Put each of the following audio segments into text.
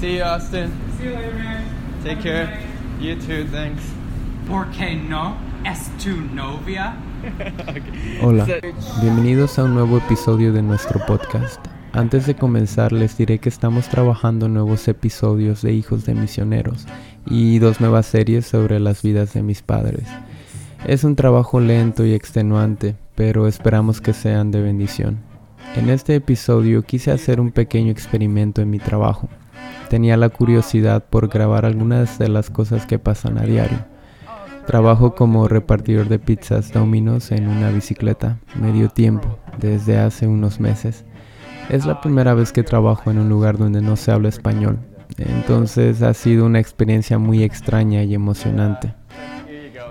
See you, Austin. See you later, man. Take care. You too, thanks. ¿Por qué no? ¿Es tu novia? Hola, bienvenidos a un nuevo episodio de nuestro podcast. Antes de comenzar les diré que estamos trabajando en nuevos episodios de Hijos de Misioneros y dos nuevas series sobre las vidas de mis padres. Es un trabajo lento y extenuante, pero esperamos que sean de bendición. En este episodio quise hacer un pequeño experimento en mi trabajo. Tenía la curiosidad por grabar algunas de las cosas que pasan a diario. Trabajo como repartidor de pizzas Domino's en una bicicleta, medio tiempo, desde hace unos meses. Es la primera vez que trabajo en un lugar donde no se habla español, entonces ha sido una experiencia muy extraña y emocionante.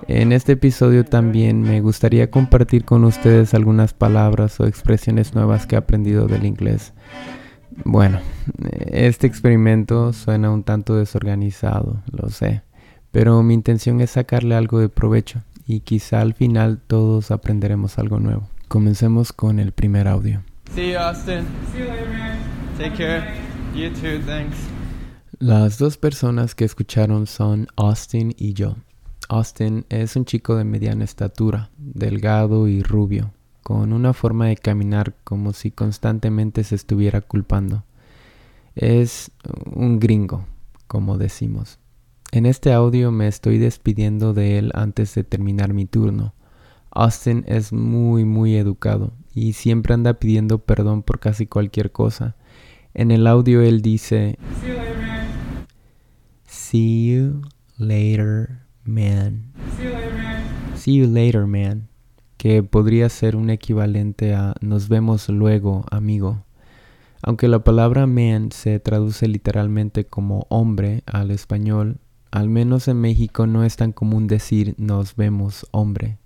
En este episodio también me gustaría compartir con ustedes algunas palabras o expresiones nuevas que he aprendido del inglés. Bueno, este experimento suena un tanto desorganizado, lo sé, pero mi intención es sacarle algo de provecho y quizá al final todos aprenderemos algo nuevo. Comencemos con el primer audio. See you, Austin. See you later, man. Take care. You too, thanks. Las dos personas que escucharon son Austin y yo. Austin es un chico de mediana estatura, delgado y rubio, con una forma de caminar como si constantemente se estuviera culpando. Es un gringo, como decimos. En este audio me estoy despidiendo de él antes de terminar mi turno. Austin es muy muy educado y siempre anda pidiendo perdón por casi cualquier cosa. En el audio él dice See you later, man. See you later, man. See you later, man. See you later, man. Que podría ser un equivalente a nos vemos luego, amigo. Aunque la palabra man se traduce literalmente como hombre al español, al menos en México no es tan común decir nos vemos, hombre.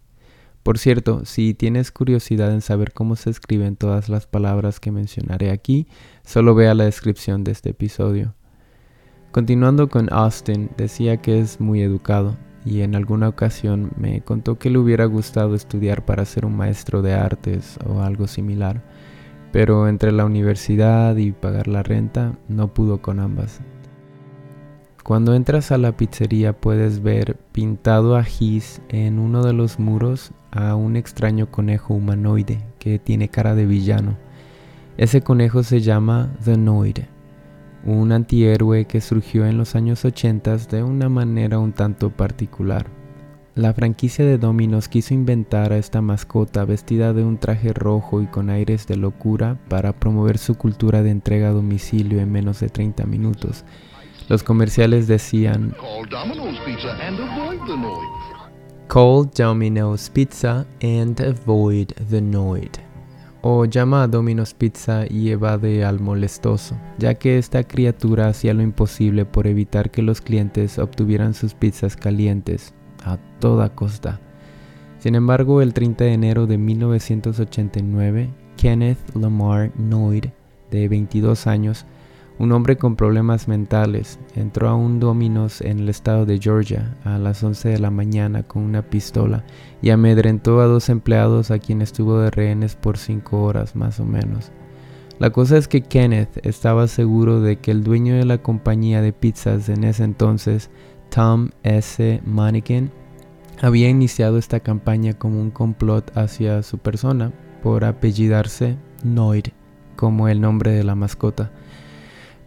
Por cierto, si tienes curiosidad en saber cómo se escriben todas las palabras que mencionaré aquí, solo vea la descripción de este episodio. Continuando con Austin, decía que es muy educado y en alguna ocasión me contó que le hubiera gustado estudiar para ser un maestro de artes o algo similar, pero entre la universidad y pagar la renta no pudo con ambas. Cuando entras a la pizzería puedes ver pintado a gis en uno de los muros a un extraño conejo humanoide que tiene cara de villano. Ese conejo se llama The Noid, un antihéroe que surgió en los años 80 de una manera un tanto particular. La franquicia de Dominos quiso inventar a esta mascota vestida de un traje rojo y con aires de locura para promover su cultura de entrega a domicilio en menos de 30 minutos. Los comerciales decían Call Domino's Pizza and avoid the noise. O llama a Domino's Pizza y evade al molestoso, ya que esta criatura hacía lo imposible por evitar que los clientes obtuvieran sus pizzas calientes a toda costa. Sin embargo, el 30 de enero de 1989, Kenneth Lamar Noid, de 22 años, un hombre con problemas mentales entró a un Domino's en el estado de Georgia a las 11 de la mañana con una pistola y amedrentó a dos empleados a quienes estuvo de rehenes por 5 horas más o menos. La cosa es que Kenneth estaba seguro de que el dueño de la compañía de pizzas en ese entonces, Tom S. Mannequin, había iniciado esta campaña como un complot hacia su persona por apellidarse Noid, como el nombre de la mascota.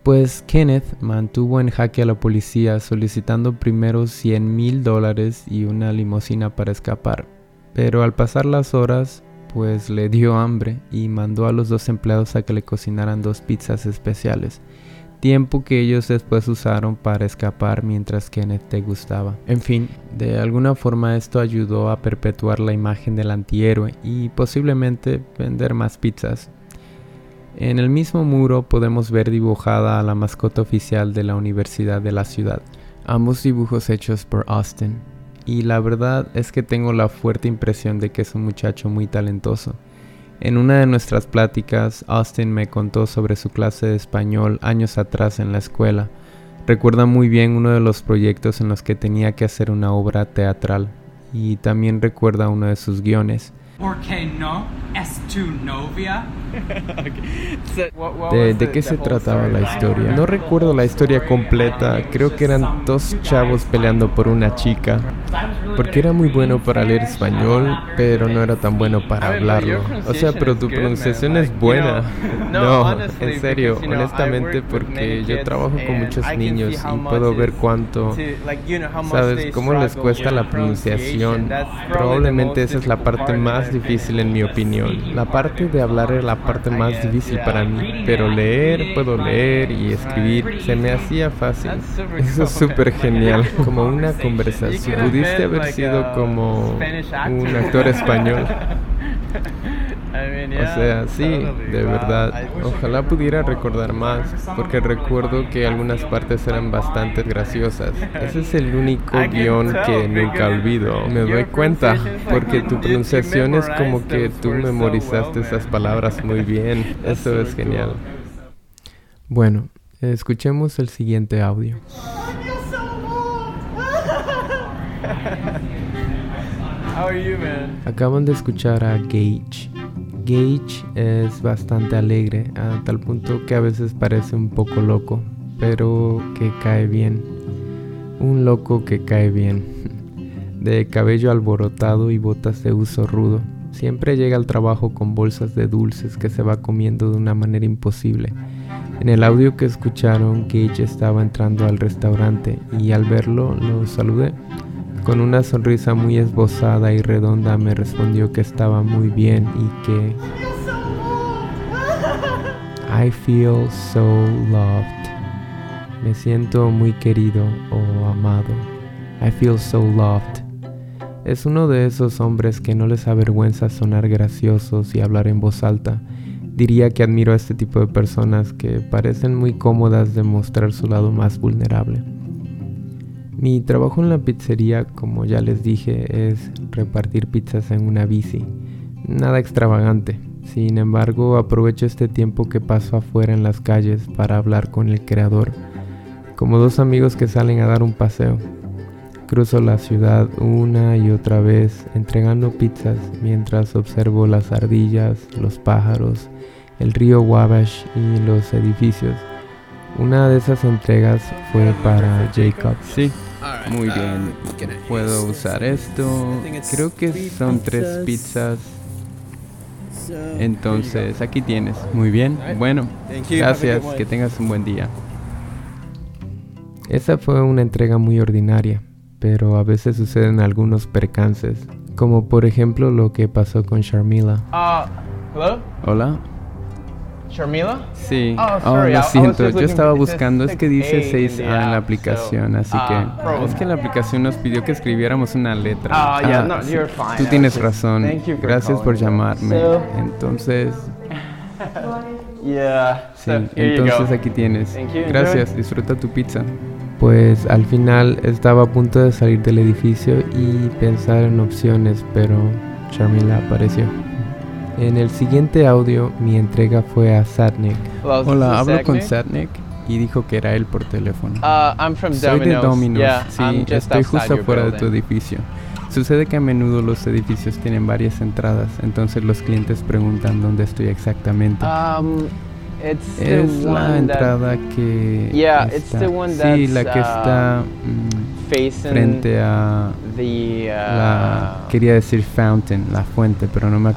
Pues Kenneth mantuvo en jaque a la policía solicitando primero 100 mil dólares y una limusina para escapar. Pero al pasar las horas, pues le dio hambre y mandó a los dos empleados a que le cocinaran dos pizzas especiales. Tiempo que ellos después usaron para escapar mientras Kenneth te gustaba. En fin, de alguna forma esto ayudó a perpetuar la imagen del antihéroe y posiblemente vender más pizzas. En el mismo muro podemos ver dibujada a la mascota oficial de la Universidad de la ciudad, ambos dibujos hechos por Austin, y la verdad es que tengo la fuerte impresión de que es un muchacho muy talentoso. En una de nuestras pláticas, Austin me contó sobre su clase de español años atrás en la escuela. Recuerda muy bien uno de los proyectos en los que tenía que hacer una obra teatral, y también recuerda uno de sus guiones. ¿Por qué no es tu novia? ¿De, de qué se trataba la historia? No recuerdo la historia completa, creo que eran dos chavos peleando por una chica, porque era muy bueno para leer español, pero no era tan bueno para hablarlo. O sea, pero tu pronunciación es buena. No, en serio, honestamente, porque yo trabajo con muchos niños y puedo ver cuánto, sabes, cómo les cuesta la pronunciación. Probablemente esa es la parte más difícil en mi opinión. La parte de hablar es la parte más difícil para mí, pero leer, puedo leer y escribir, se me hacía fácil. Eso es súper genial, como una conversación. Pudiste haber sido como un actor español. O sea, sí, de verdad. Ojalá pudiera recordar más, porque recuerdo que algunas partes eran bastante graciosas. Ese es el único guion que nunca olvido. Me doy cuenta, porque tu pronunciación es como que tú memorizaste esas palabras muy bien. Eso es genial. Bueno, escuchemos el siguiente audio. Acaban de escuchar a Gage. Gage es bastante alegre, a tal punto que a veces parece un poco loco, pero que cae bien. Un loco que cae bien. De cabello alborotado y botas de uso rudo. Siempre llega al trabajo con bolsas de dulces que se va comiendo de una manera imposible. En el audio que escucharon, Gage estaba entrando al restaurante y al verlo lo saludé. Con una sonrisa muy esbozada y redonda me respondió que estaba muy bien y que I feel so loved. Me siento muy querido o amado. I feel so loved. Es uno de esos hombres que no les avergüenza sonar graciosos y hablar en voz alta. Diría que admiro a este tipo de personas que parecen muy cómodas de mostrar su lado más vulnerable. Mi trabajo en la pizzería, como ya les dije, es repartir pizzas en una bici. Nada extravagante. Sin embargo, aprovecho este tiempo que paso afuera en las calles para hablar con el creador, como dos amigos que salen a dar un paseo. Cruzo la ciudad una y otra vez entregando pizzas mientras observo las ardillas, los pájaros, el río Wabash y los edificios. Una de esas entregas fue para Jacob. Sí, muy bien. Puedo usar esto. Creo que son tres pizzas. Entonces, aquí tienes. Muy bien. Bueno, gracias. Que tengas un buen día. Esa fue una entrega muy ordinaria, pero a veces suceden algunos percances, como por ejemplo lo que pasó con Sharmila. Uh, hello? Hola. Sharmila? Sí. Oh, Oh, sorry, I lo siento. Yo estaba buscando. Es que dice 6A 6A in en la aplicación, así uh, que es que la aplicación nos pidió que escribiéramos una letra. Ah, yeah, no, sí. you're fine. Tú tienes razón. thank you for Gracias por llamarme. Entonces, Yeah. sí. Entonces aquí tienes. Gracias. Disfruta tu pizza. Pues al final estaba a punto de salir del edificio y pensar en opciones, pero Sharmila apareció. En el siguiente audio, mi entrega fue a Satnik. Hello, Hola, is hablo con Satnik. Satnik y dijo que era él por teléfono. Uh, I'm from Soy de Domino's. Yeah, sí, I'm just estoy justo afuera de tu edificio. Sucede que a menudo los edificios tienen varias entradas, entonces los clientes preguntan dónde estoy exactamente. Um, it's the es la one that entrada que Yeah, it's está, the one sí, la that's, que uh, está mm, frente a the uh, la quería decir fountain, la fuente, pero no me